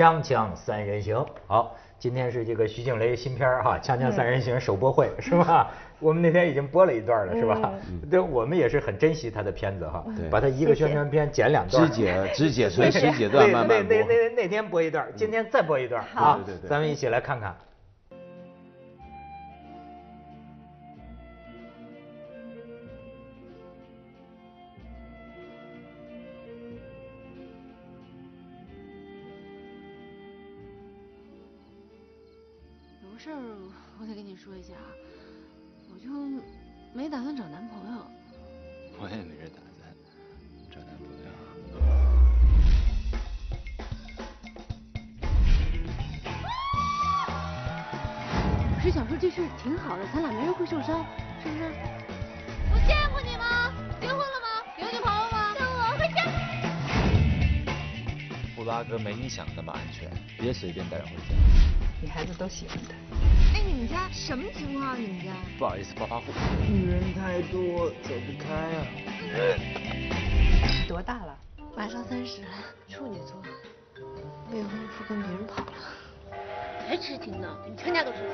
锵锵三人行，好，今天是这个徐静蕾新片儿哈，《锵锵三人行》首播会是吧？我们那天已经播了一段了是吧？对，我们也是很珍惜他的片子哈，把他一个宣传片剪两段，肢解肢解成十几段慢慢播。那那那那天播一段，今天再播一段啊，咱们一起来看看。你说一下啊，我就没打算找男朋友。我也没这打算找男朋友。我是想说这事挺好的，咱俩没人会受伤，是不是？我见过你吗？结婚了吗？有女朋友吗？像我回家。布拉格没你想的那么安全，别随便带人回家。女孩子都喜欢他。哎，你们家什么情况啊？你们家？不好意思，暴发户。女人太多，走不开啊。多大了？马上三十了，处女座，未婚夫跟别人跑了。还痴情呢？你全家都痴情。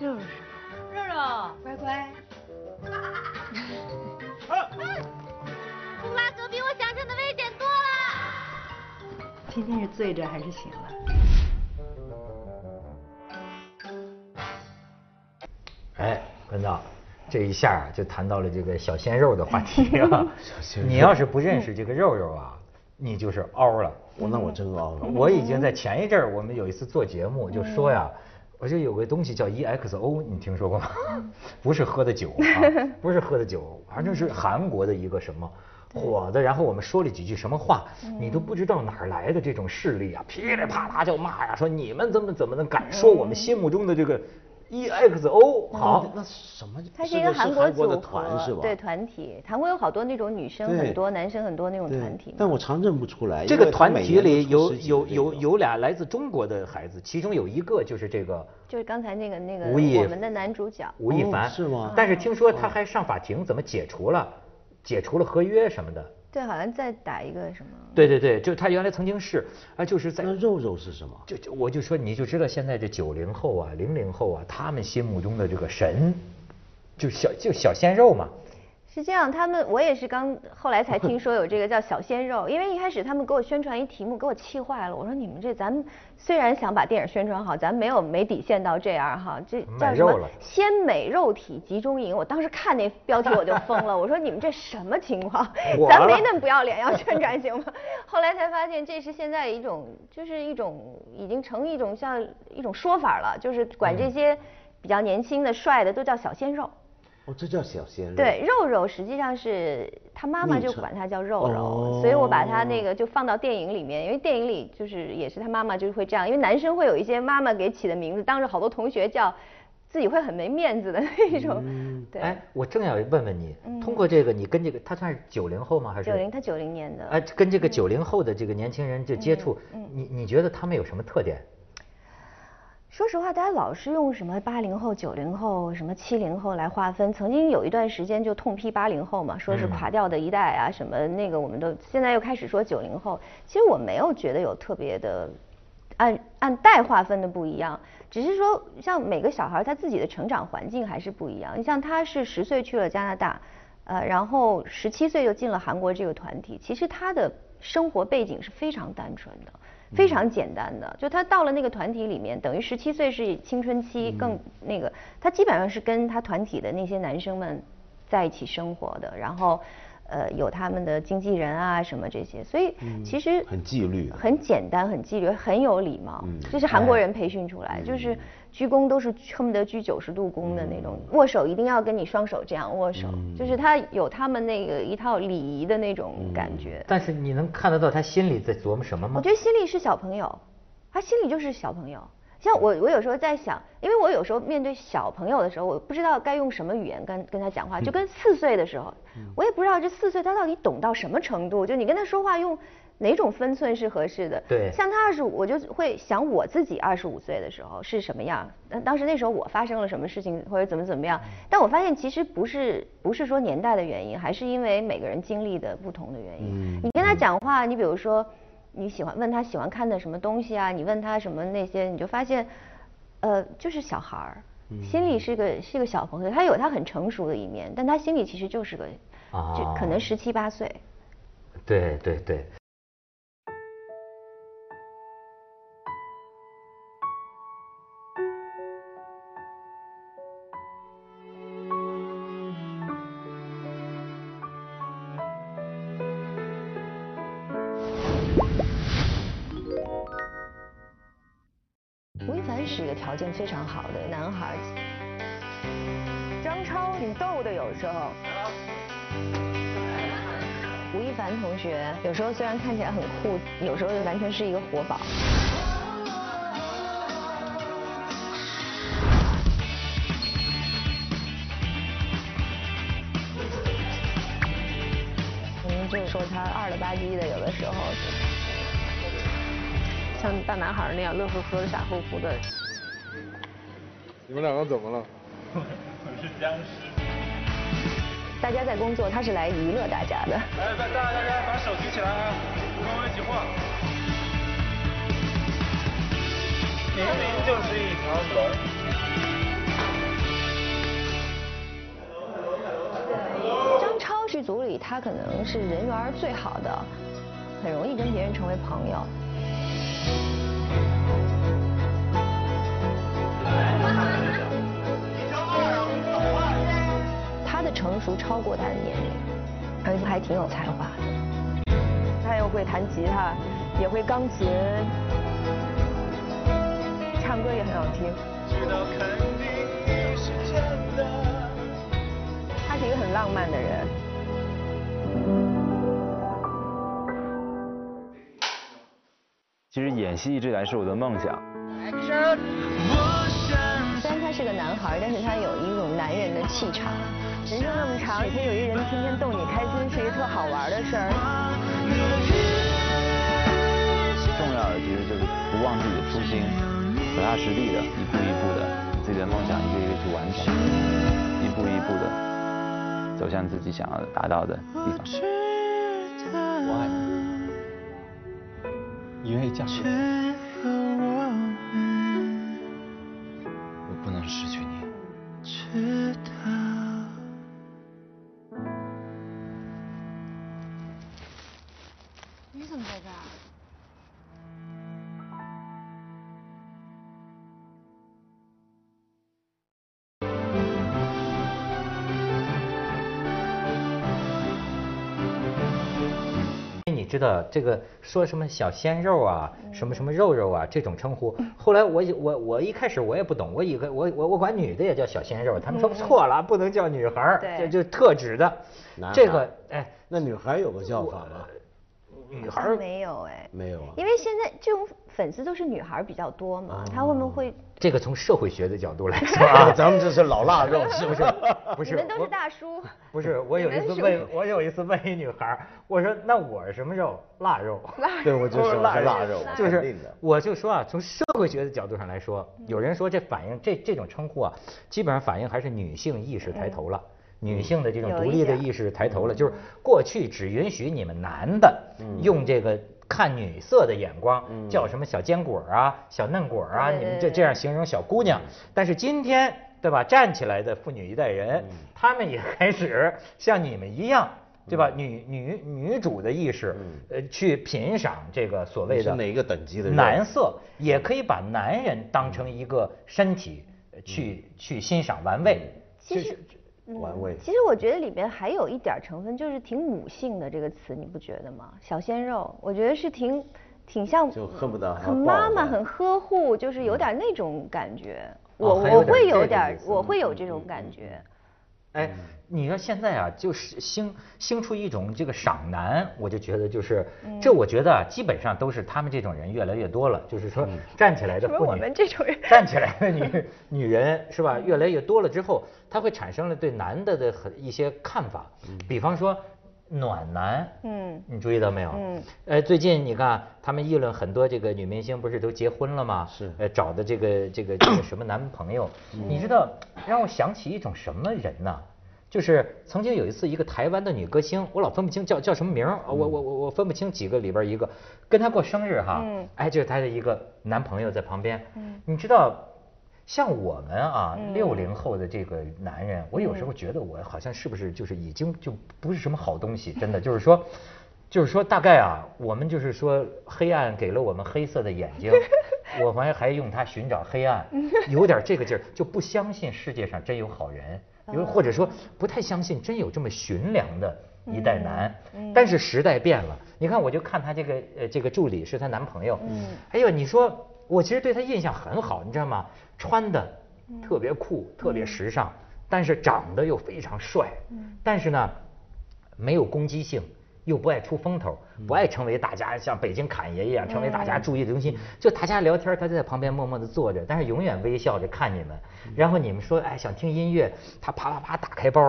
肉肉是肉肉，乖乖。布拉格比我想象的危险多了。今天是醉着还是醒了？哎，关导，这一下就谈到了这个小鲜肉的话题 啊。你要是不认识这个肉肉啊，你就是凹了。我那我真凹了。我已经在前一阵儿，我们有一次做节目就说呀，我就有个东西叫 EXO，你听说过吗？不是喝的酒啊，不是喝的酒，反正是韩国的一个什么火的。然后我们说了几句什么话，你都不知道哪儿来的这种势力啊，噼里啪啦就骂呀，说你们怎么怎么能敢说我们心目中的这个。EXO 好，那什么？它是一个韩国组合，是吧？对团体，韩国有好多那种女生很多，男生很多那种团体。但我常认不出来。这个团体里有有有有俩来自中国的孩子，其中有一个就是这个，就是刚才那个那个我们的男主角吴亦凡是吗？但是听说他还上法庭，怎么解除了？解除了合约什么的。对，好像在打一个什么？对对对，就他原来曾经是啊，就是在那肉肉是什么？就就我就说你就知道现在这九零后啊、零零后啊，他们心目中的这个神，就小就小鲜肉嘛。是这样，他们我也是刚后来才 听说有这个叫小鲜肉，因为一开始他们给我宣传一题目，给我气坏了。我说你们这咱们虽然想把电影宣传好，咱没有没底线到这样哈，这叫什么鲜美肉体集中营？我当时看那标题我就疯了，我说你们这什么情况？咱没那么不要脸，要 宣传行吗？后来才发现这是现在一种就是一种已经成一种像一种说法了，就是管这些比较年轻的帅的都叫小鲜肉。哦，这叫小鲜肉。对，肉肉实际上是他妈妈就管他叫肉肉，所以我把他那个就放到电影里面，因为电影里就是也是他妈妈就是会这样，因为男生会有一些妈妈给起的名字，当着好多同学叫，自己会很没面子的那种。对。哎，我正要问问你，通过这个你跟这个他算是九零后吗？还是？九零，他九零年的。哎，跟这个九零后的这个年轻人就接触，你你觉得他们有什么特点？说实话，大家老是用什么八零后、九零后、什么七零后来划分。曾经有一段时间就痛批八零后嘛，说是垮掉的一代啊，什么那个我们都现在又开始说九零后。其实我没有觉得有特别的按按代划分的不一样，只是说像每个小孩他自己的成长环境还是不一样。你像他是十岁去了加拿大，呃，然后十七岁就进了韩国这个团体，其实他的生活背景是非常单纯的。非常简单的，就他到了那个团体里面，等于十七岁是青春期，更那个，他基本上是跟他团体的那些男生们在一起生活的，然后。呃，有他们的经纪人啊，什么这些，所以其实很纪律，很简单，很纪律，很有礼貌。这是韩国人培训出来，就是鞠躬都是恨不得鞠九十度躬的那种，握手一定要跟你双手这样握手，就是他有他们那个一套礼仪的那种感觉。但是你能看得到他心里在琢磨什么吗？我觉得心里是小朋友，他心里就是小朋友。像我，我有时候在想，因为我有时候面对小朋友的时候，我不知道该用什么语言跟跟他讲话，就跟四岁的时候，我也不知道这四岁他到底懂到什么程度，就你跟他说话用哪种分寸是合适的。对。像他二十五，我就会想我自己二十五岁的时候是什么样，当时那时候我发生了什么事情或者怎么怎么样，但我发现其实不是不是说年代的原因，还是因为每个人经历的不同的原因。嗯。你跟他讲话，你比如说。你喜欢问他喜欢看的什么东西啊，你问他什么那些，你就发现，呃，就是小孩儿，心里是个是个小朋友，他有他很成熟的一面，但他心里其实就是个，就可能哦十七八岁。对对对。是一个条件非常好的男孩儿。张超挺逗的，有时候。吴亦凡同学有时候虽然看起来很酷，有时候就完全是一个活宝。我们就说他二了吧唧的，有的时候。像大男孩那样乐呵呵的、傻乎乎的。你们两个怎么了？我是僵尸大家在工作，他是来娱乐大家的。来，大大大家把手举起来啊，跟我一起晃。明明就是一条龙。张超剧组里，他可能是人缘最好的，很容易跟别人成为朋友。他的成熟超过他的年龄，而且还挺有才华的。他又会弹吉他，也会钢琴，唱歌也很好听。他是一个很浪漫的人。演戏一直以来是我的梦想。虽然他是个男孩，但是他有一种男人的气场。人生那么长，每天有一个人天天逗你开心，是一个特好玩的事儿。重要的其实就是不忘自己的初心，脚踏实地的，一步一步的，自己的梦想一个一个去完成，一步一步的走向自己想要达到的地方。我爱你，你愿意嫁知道这个说什么小鲜肉啊，什么什么肉肉啊这种称呼，后来我我我一开始我也不懂，我以为我我我管女的也叫小鲜肉，他们说错了，不能叫女孩这就特指的。这个哎，那女孩有个叫法吗？女孩儿没有哎，没有啊。因为现在这种粉丝都是女孩比较多嘛，他会不会？这个从社会学的角度来说啊，咱们这是老腊肉，是不是？不是你们都是大叔。不是，我有一次问，我有一次问一女孩儿，我说那我是什么肉？腊肉。对，我就说是腊肉，就是。我就说啊，从社会学的角度上来说，有人说这反映这这种称呼啊，基本上反映还是女性意识抬头了。女性的这种独立的意识抬头了，就是过去只允许你们男的用这个看女色的眼光，叫什么小坚果啊、小嫩果啊，你们这这样形容小姑娘。但是今天，对吧？站起来的妇女一代人，他们也开始像你们一样。对吧？女女女主的意识，呃，去品赏这个所谓的哪个等级的男色，也可以把男人当成一个身体呃去去欣赏玩味。其实就是玩味。其实我觉得里面还有一点成分，就是挺母性的这个词，你不觉得吗？小鲜肉，我觉得是挺挺像，就恨不得很妈妈，很呵护，就是有点那种感觉。哦我我会有点我会有这种感觉。哎，你说现在啊，就是兴兴出一种这个赏男，我就觉得就是，嗯。这我觉得啊，基本上都是他们这种人越来越多了，就是说站起来的妇女，我们这种人？站起来的女女人是吧，越来越多了之后，她会产生了对男的的很一些看法，比方说暖男，嗯。你注意到没有？嗯，呃，最近你看他们议论很多这个女明星不是都结婚了吗？是。呃，找的这个这个这个什么男朋友，你知道让我想起一种什么人呢？就是曾经有一次，一个台湾的女歌星，我老分不清叫叫什么名儿，我我我我分不清几个里边一个，跟她过生日哈，嗯。哎，就是她的一个男朋友在旁边，嗯。你知道，像我们啊嗯六零后的这个男人，我有时候觉得我好像是不是就是已经就不是什么好东西，真的就是说。就是说，大概啊，我们就是说，黑暗给了我们黑色的眼睛，我们还用它寻找黑暗，有点这个劲儿，就不相信世界上真有好人，有或者说不太相信真有这么寻良的一代男。但是时代变了，你看，我就看她这个呃这个助理是她男朋友，哎呦，你说我其实对他印象很好，你知道吗？穿的特别酷，特别时尚，但是长得又非常帅，但是呢，没有攻击性。又不爱出风头，不爱成为大家像北京侃爷一样成为大家注意的中心。就大家聊天，他就在旁边默默地坐着，但是永远微笑着看你们。然后你们说，哎，想听音乐，他啪啪啪打开包，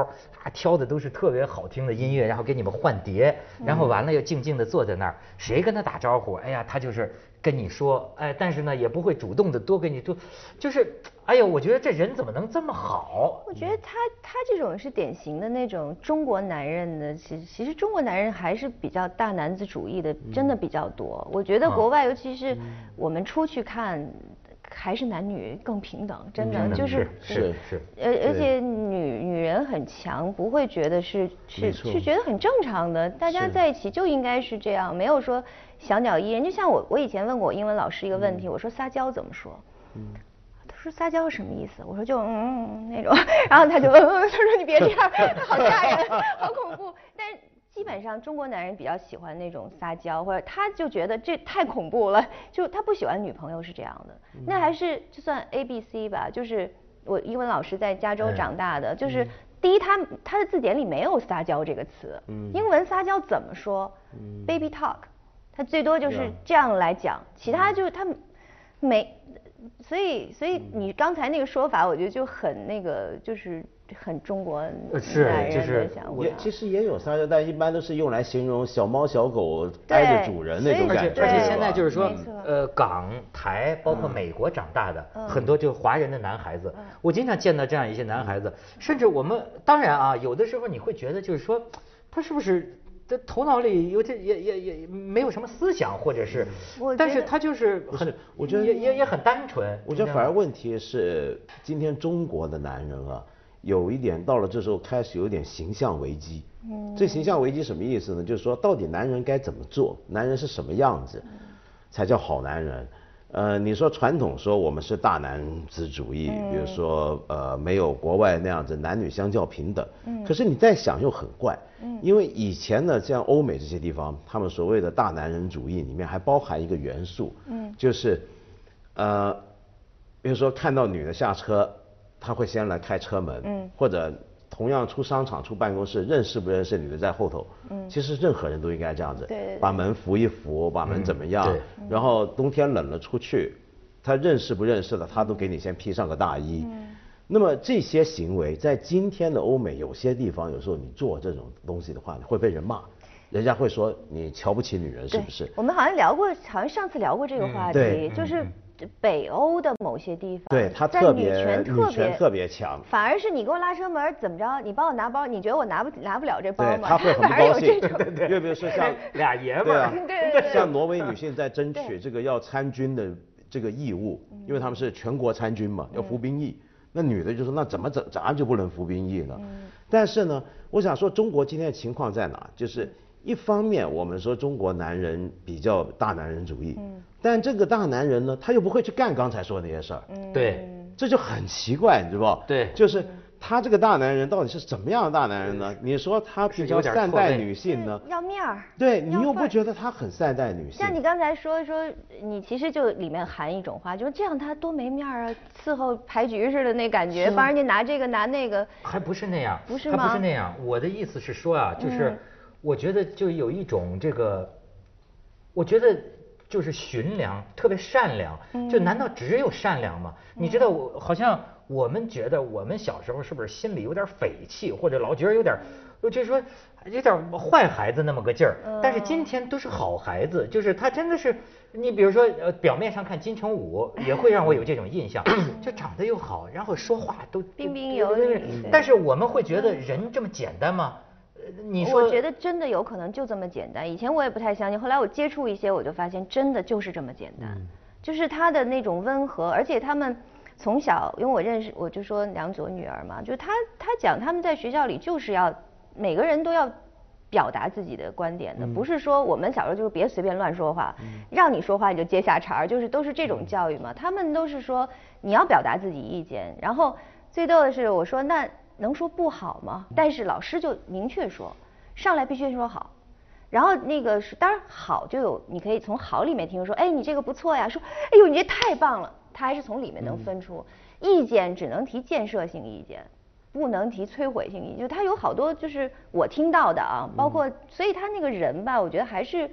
啊，挑的都是特别好听的音乐，然后给你们换碟，然后完了又静静地坐在那儿。谁跟他打招呼，哎呀，他就是跟你说，哎，但是呢也不会主动的多跟你多，就是，哎呦，我觉得这人怎么能这么好？我觉得他他这种是典型的那种中国男人的，其实其实中国男人还是比较大男子主义的，真的比较多。我觉得国外，尤其是我们出去看，还是男女更平等，真的就是是是，而而且女女人很强，不会觉得是是是觉得很正常的，大家在一起就应该是这样，没有说小鸟依人。就像我我以前问过我英文老师一个问题，我说撒娇怎么说？他说撒娇是什么意思？我说就嗯嗯嗯那种，然后他就嗯嗯，他说你别这样，好吓人，好恐怖。基本上中国男人比较喜欢那种撒娇，或者他就觉得这太恐怖了，就他不喜欢女朋友是这样的。那还是就算 A B C 吧，就是我英文老师在加州长大的，就是第一他他的字典里没有撒娇这个词，英文撒娇怎么说？Baby talk，他最多就是这样来讲，其他就是他没。所以，所以你刚才那个说法，我觉得就很那个，就是很中国是男人就是的想法。也其实也有撒娇，但一般都是用来形容小猫小狗挨着主人那种感觉。而且现在就是说，呃，港台包括美国长大的嗯很多就是华人的男孩子，我经常见到这样一些男孩子，甚至我们当然啊，有的时候你会觉得就是说，他是不是？这头脑里有这也也也没有什么思想，或者是，但是他就是很，我觉得也也也很单纯。我觉得反而问题是，今天中国的男人啊，有一点到了这时候开始有点形象危机。嗯，这形象危机什么意思呢？就是说，到底男人该怎么做？男人是什么样子，才叫好男人？呃，你说传统说我们是大男子主义，比如说呃没有国外那样子男女相较平等。嗯。可是你再想又很怪。嗯。因为以前呢，像欧美这些地方，他们所谓的大男人主义里面还包含一个元素。嗯。就是，呃，比如说看到女的下车，他会先来开车门。嗯。或者同样出商场、出办公室，认识不认识女的在后头。嗯。其实任何人都应该这样子。对对对把门扶一扶，把门怎么样？对然后冬天冷了出去，他认识不认识的，他都给你先披上个大衣。那么这些行为在今天的欧美有些地方，有时候你做这种东西的话，你会被人骂，人家会说你瞧不起女人是不是？我们好像聊过，好像上次聊过这个话题，对就是北欧的某些地方，对他特别权特女权别特别强反而是你给我拉车门怎么着，你帮我拿包，你觉得我拿不拿不了这包，吗？他会很高兴这种。又比如说像 俩爷们对 对对对像挪威女性在争取这个要参军的这个义务，嗯因为他们是全国参军嘛，要服兵役。那女的就说那怎么怎怎样就不能服兵役呢？嗯但是呢，我想说中国今天的情况在哪？就是一方面我们说中国男人比较大男人主义，嗯但这个大男人呢，他又不会去干刚才说的那些事儿。嗯对，这就很奇怪，你知道不？对就是他这个大男人到底是怎么样的大男人呢？你说他比较善待女性呢？要面儿。对你又不觉得他很善待女性？像你刚才说说，你其实就里面含一种话，就是这样他多没面儿啊，伺候牌局似的那感觉，帮人家拿这个拿那个。还不是那样，不是还不是那样。我的意思是说啊，就是嗯我觉得就有一种这个，我觉得就是寻良，特别善良。嗯就难道只有善良吗？你知道我好像我们觉得我们小时候是不是心里有点匪气，或者老觉得有点，就是说有点坏孩子那么个劲儿。但是今天都是好孩子，就是他真的是，你比如说呃，表面上看金城武也会让我有这种印象，就长得又好，然后说话都彬彬有礼对但是我们会觉得人这么简单吗？呃你说我觉得真的有可能就这么简单。以前我也不太相信，后来我接触一些，我就发现真的就是这么简单，嗯就是他的那种温和，而且他们从小，因为我认识，我就说梁左女儿嘛，就是他他讲他们在学校里就是要每个人都要。表达自己的观点的，不是说我们小时候就是别随便乱说话，让你说话你就接下茬儿，就是都是这种教育嘛。他们都是说你要表达自己意见，然后最逗的是我说那能说不好吗？但是老师就明确说，上来必须说好。然后那个是当然好就有，你可以从好里面听说，哎你这个不错呀，说哎呦你这太棒了，他还是从里面能分出意见，只能提建设性意见。不能提摧毁性意见，就他有好多就是我听到的啊，包括所以他那个人吧，我觉得还是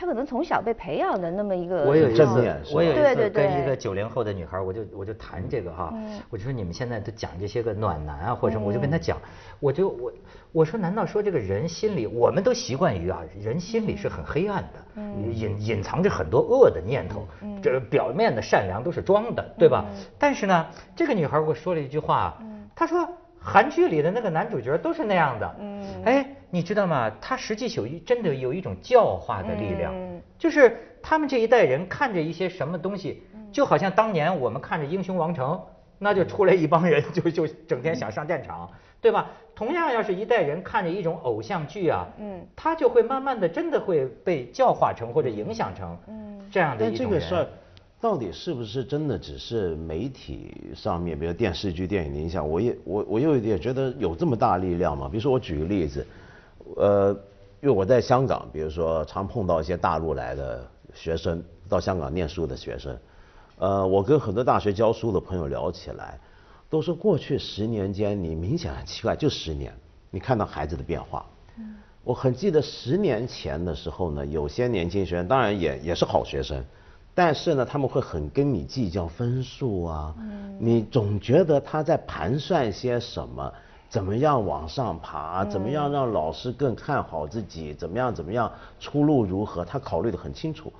他可能从小被培养的那么一个我有一次正面我有一次对对对。跟一个九零后的女孩，我就我就谈这个哈，我就说你们现在都讲这些个暖男啊或者什么，我就跟她讲，我就我我说难道说这个人心里，我们都习惯于啊，人心里是很黑暗的，隐隐藏着很多恶的念头，这表面的善良都是装的，对吧？但是呢，这个女孩儿给我说了一句话，她说。韩剧里的那个男主角都是那样的，嗯，哎，你知道吗？他实际有一真的有一种教化的力量，就是他们这一代人看着一些什么东西，就好像当年我们看着《英雄王城》，那就出来一帮人就就整天想上战场，对吧？同样，要是一代人看着一种偶像剧啊，嗯，他就会慢慢的真的会被教化成或者影响成，嗯，这样的但一种人。这个事儿到底是不是真的只是媒体上面，比如电视剧、电影的影响？我也我我又也觉得有这么大力量吗？比如说我举个例子，呃，因为我在香港，比如说常碰到一些大陆来的学生到香港念书的学生，呃，我跟很多大学教书的朋友聊起来，都说过去十年间你明显很奇怪，就十年，你看到孩子的变化。嗯我很记得十年前的时候呢，有些年轻学生当然也也是好学生，但是呢，他们会很跟你计较分数啊，你总觉得他在盘算些什么，怎么样往上爬，怎么样让老师更看好自己，怎么样怎么样，出路如何，他考虑的很清楚。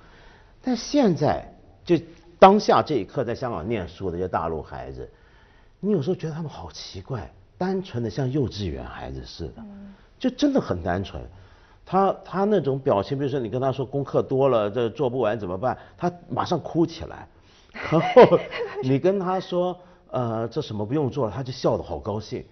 但现在就当下这一刻，在香港念书的这些大陆孩子，你有时候觉得他们好奇怪，单纯的像幼稚园孩子似的，就真的很单纯。他他那种表情，比如说你跟他说功课多了，这做不完怎么办？他马上哭起来，然后你跟他说，呃，这什么不用做了，他就笑得好高兴。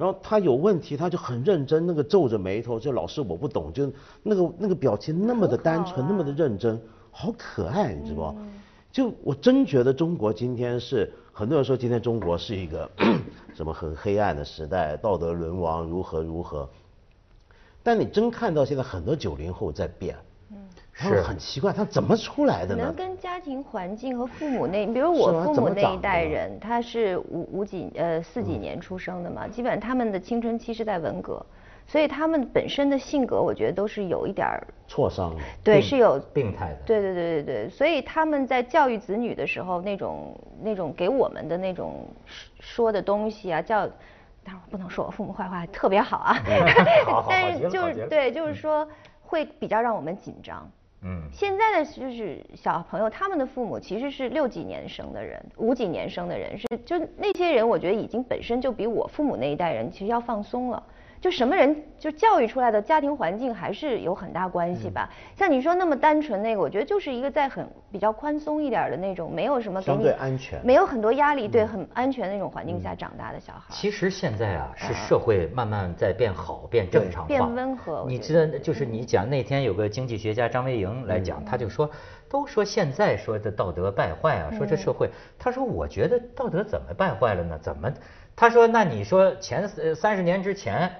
然后他有问题，他就很认真，那个皱着眉头，就老师我不懂，就那个那个表情那么的单纯，那么的认真，好可爱，你知道吗？就我真觉得中国今天是很多人说今天中国是一个 什么很黑暗的时代，道德沦亡，如何如何。但你真看到现在很多九零后在变，嗯，是。很奇怪，他怎么出来的呢？可能？跟家庭环境和父母那，比如我父母那一代人，他是五五几呃四嗯。几年出生的嘛，基本上他们的青春期是在文革，所以他们本身的性格，我觉得都是有一点儿挫伤，对，是有病态的。对对对对对，所以他们在教育子女的时候，那种那种给我们的那种说的东西啊，教，当然我不能说我父母坏话，特别好啊，好好好 但是就是对，就是说会比较让我们紧张。嗯现在的就是小朋友，他们的父母其实是六几年生的人，五几年生的人，是就那些人，我觉得已经本身就比我父母那一代人其实要放松了。就什么人就教育出来的家庭环境还是有很大关系吧。像你说那么单纯那个，我觉得就是一个在很比较宽松一点的那种，没有什么给相你对安全。没有很多压力，对，很安全的那种环境下长大的小孩。其实现在啊，是社会慢慢在变好、变正常化、变温和你知道，就是你讲那天有个经济学家张维迎来讲，他就说，都说现在说的道德败坏啊，说这社会，他说我觉得道德怎么败坏了呢？怎么？他说那你说前呃三十年之前，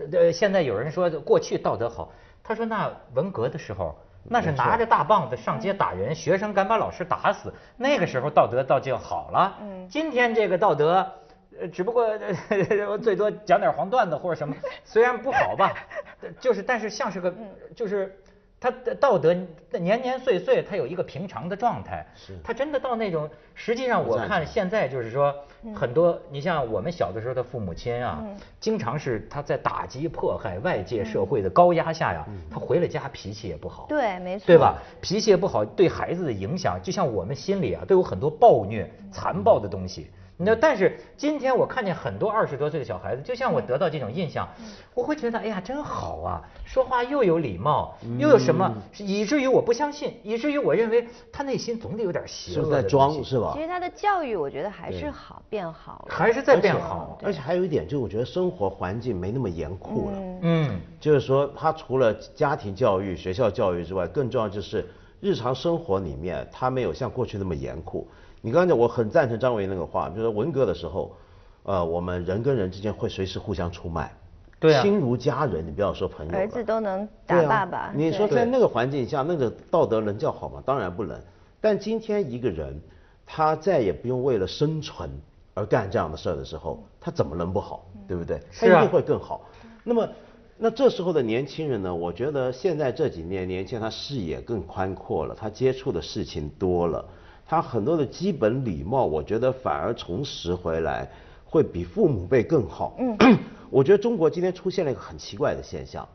这这现在有人说过去道德好，他说那文革的时候。那是拿着大棒子上街打人，学生敢把老师打死，那个时候道德倒就好了。嗯今天这个道德，呃，只不过呃 最多讲点黄段子或者什么，虽然不好吧，就是但是像是个，就是他的道德年年岁岁，他有一个平常的状态。是他真的到那种，实际上我看现在就是说，很多你像我们小的时候的父母亲啊，经常是他在打击迫害外界社会的高压下呀，他回了家脾气也不好。对，没错。对吧？脾气也不好，对孩子的影响，就像我们心里啊，都有很多暴虐、残暴的东西。那但是今天我看见很多二十多岁的小孩子，就像我得到这种印象，我会觉得哎呀真好啊，说话又有礼貌，又有什么，以至于我不相信，以至于我认为他内心总得有点邪恶。是在装是吧其？实他的教育，我觉得还是好变好了。还是在变好。而且还有一点，就是我觉得生活环境没那么严酷了。嗯，就是说，他除了家庭教育、学校教育之外，更重要就是日常生活里面，他没有像过去那么严酷。你刚才讲，我很赞成张伟那个话，就是文革的时候，呃，我们人跟人之间会随时互相出卖，对啊亲如家人，你不要说朋友了，儿子都能打爸爸。你说在那个环境下，那个道德能叫好吗？当然不能。但今天一个人，他再也不用为了生存而干这样的事儿的时候，他怎么能不好？对不对？他一定会更好。那么，那这时候的年轻人呢？我觉得现在这几年年轻人他视野更宽阔了，他接触的事情多了，他很多的基本礼貌，我觉得反而重拾回来，会比父母辈更好。嗯，我觉得中国今天出现了一个很奇怪的现象，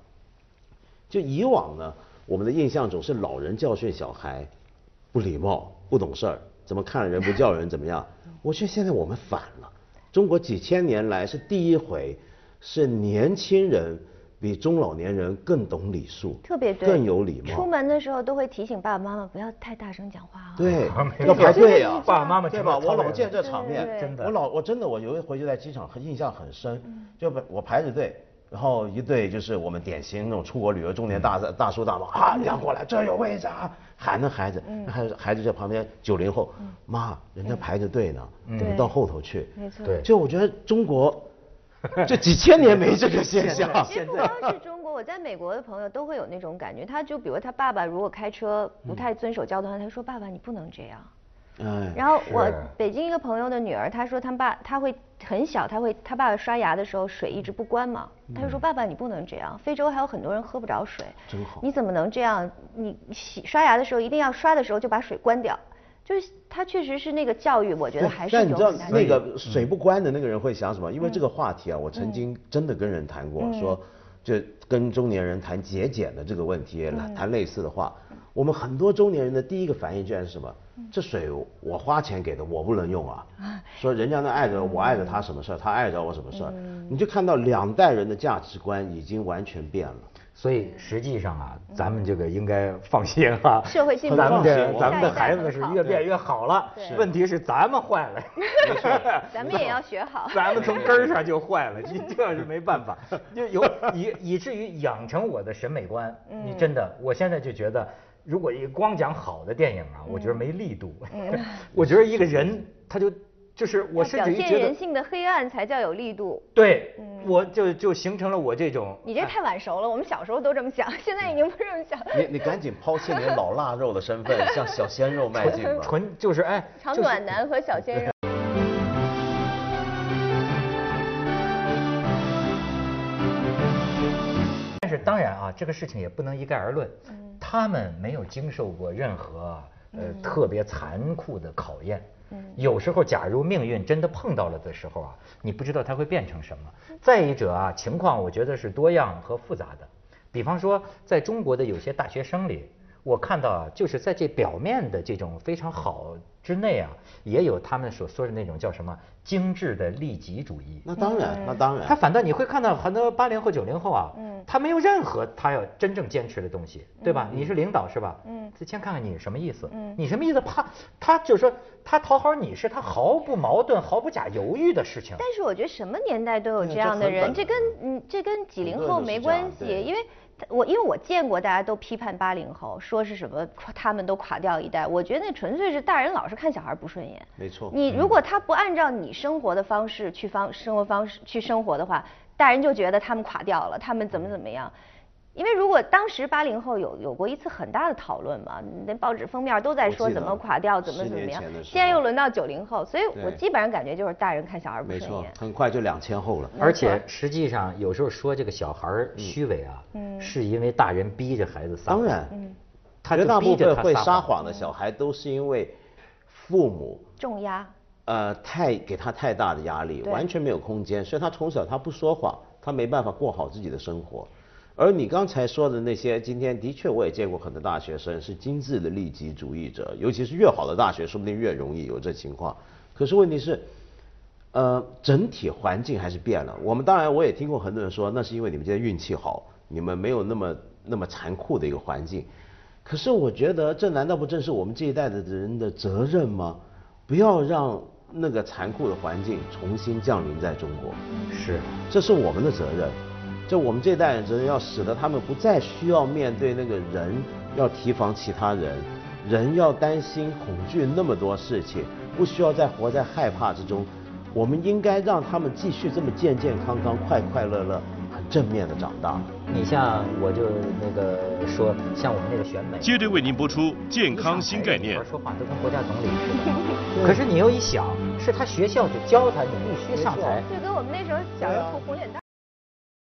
就以往呢，我们的印象总是老人教训小孩，不礼貌、不懂事儿，怎么看人不叫人怎么样？我觉得现在我们反了，中国几千年来是第一回，是年轻人比中老年人更懂礼数，特别对，更有礼貌。出门的时候都会提醒爸爸妈妈不要太大声讲话啊。对，要排队啊，爸爸妈妈对吧？我老见这场面，真的。我老我真的我有一回就在机场，很印象很深，嗯。就我排着队，然后一队就是我们典型那种出国旅游中年大大叔大妈啊，让过来，这儿有位置啊，喊那孩子，孩子孩子在旁边九零后，妈，人家排着队呢，你们到后头去，没错。对。就我觉得中国 这几千年没这个现象，其实不光是中国，我在美国的朋友都会有那种感觉。他就比如他爸爸如果开车不太遵守交通，他就说爸爸你不能这样。嗯，然后我北京一个朋友的女儿，她说她爸她会很小，她会他爸爸刷牙的时候水一直不关嘛，他就说爸爸你不能这样，非洲还有很多人喝不着水，真好你怎么能这样？你洗刷牙的时候一定要刷的时候就把水关掉，就是他确实是那个教育，我觉得还是但你知道那个水不关的那个人会想什么？因为这个话题啊，我曾经真的跟人谈过，说就跟中年人谈节俭的这个问题，谈类似的话。我们很多中年人的第一个反应居然是什么？这水我花钱给的，我不能用啊！说人家那碍着我碍着他什么事儿，他碍着我什么事儿？你就看到两代人的价值观已经完全变了。所以实际上啊，咱们这个应该放心哈、社会进步咱们的咱们的孩子是越变越好了。问题是咱们坏了。咱们也要学好。咱们从根儿上就坏了，你这是没办法，就有以以至于养成我的审美观。你真的，我现在就觉得，如果一光讲好的电影啊，我觉得没力度。我觉得一个人他就就是我甚表至于觉得，现人性的黑暗才叫有力度。对，我就就形成了我这种。你这太晚熟了，我们小时候都这么想，现在已经不这么想。你你赶紧抛弃你老腊肉的身份，向小鲜肉迈进吧。纯就是哎，长就是暖男和小鲜肉。但是当然啊，这个事情也不能一概而论。他们没有经受过任何呃特别残酷的考验。有时候，假如命运真的碰到了的时候啊，你不知道它会变成什么。再一者啊，情况我觉得是多样和复杂的。比方说，在中国的有些大学生里，我看到啊，就是在这表面的这种非常好之内啊，也有他们所说的那种叫什么精致的利己主义。那当然，那当然。他反倒你会看到很多八零后、九零后啊，嗯他没有任何他要真正坚持的东西，对吧？你是领导是吧？嗯，先看看你什么意思，嗯你什么意思？他他就是说他讨好你是他毫不矛盾、毫不假犹豫的事情。但是我觉得什么年代都有这样的人，这跟嗯这跟几零后没关系，因为他我因为我见过大家都批判八零后，说是什么他们都垮掉一代，我觉得那纯粹是大人老是看小孩不顺眼。没错。你如果他不按照你生活的方式去方生活方式去生活的话，大人就觉得他们垮掉了，他们怎么怎么样。因为如果当时八零后有有过一次很大的讨论嘛，那报纸封面都在说怎么垮掉，怎么怎么样现在又轮到九零后，所以我基本上感觉就是大人看小孩不没错顺眼，。很快就两千后了。而且实际上有时候说这个小孩虚伪啊，嗯是因为大人逼着孩子撒谎。当然，他绝大部分会撒谎谎的小孩都是因为父母重压，呃太给他太大的压力，完全没有空间，所以他从小他不说谎，他没办法过好自己的生活。而你刚才说的那些，今天的确我也见过很多大学生是精致的利己主义者，尤其是越好的大学，说不定越容易有这情况。可是问题是，呃，整体环境还是变了。我们当然我也听过很多人说，那是因为你们今天运气好，你们没有那么那么残酷的一个环境。可是我觉得，这难道不正是我们这一代的人的责任吗？不要让那个残酷的环境重新降临在中国，是，这是我们的责任。就我们这代人要使得他们不再需要面对那个人要提防其他人，人要担心恐惧那么多事情，不需要再活在害怕之中。我们应该让他们继续这么健健康康、快快乐乐、很正面的长大。你像我就那个说，像我们那个选美，接着为您播出健康新概念。说话都跟国家总理似的。可是你又一想，是他学校就教他，你必须上台。就跟我们那时候小时候涂红脸蛋。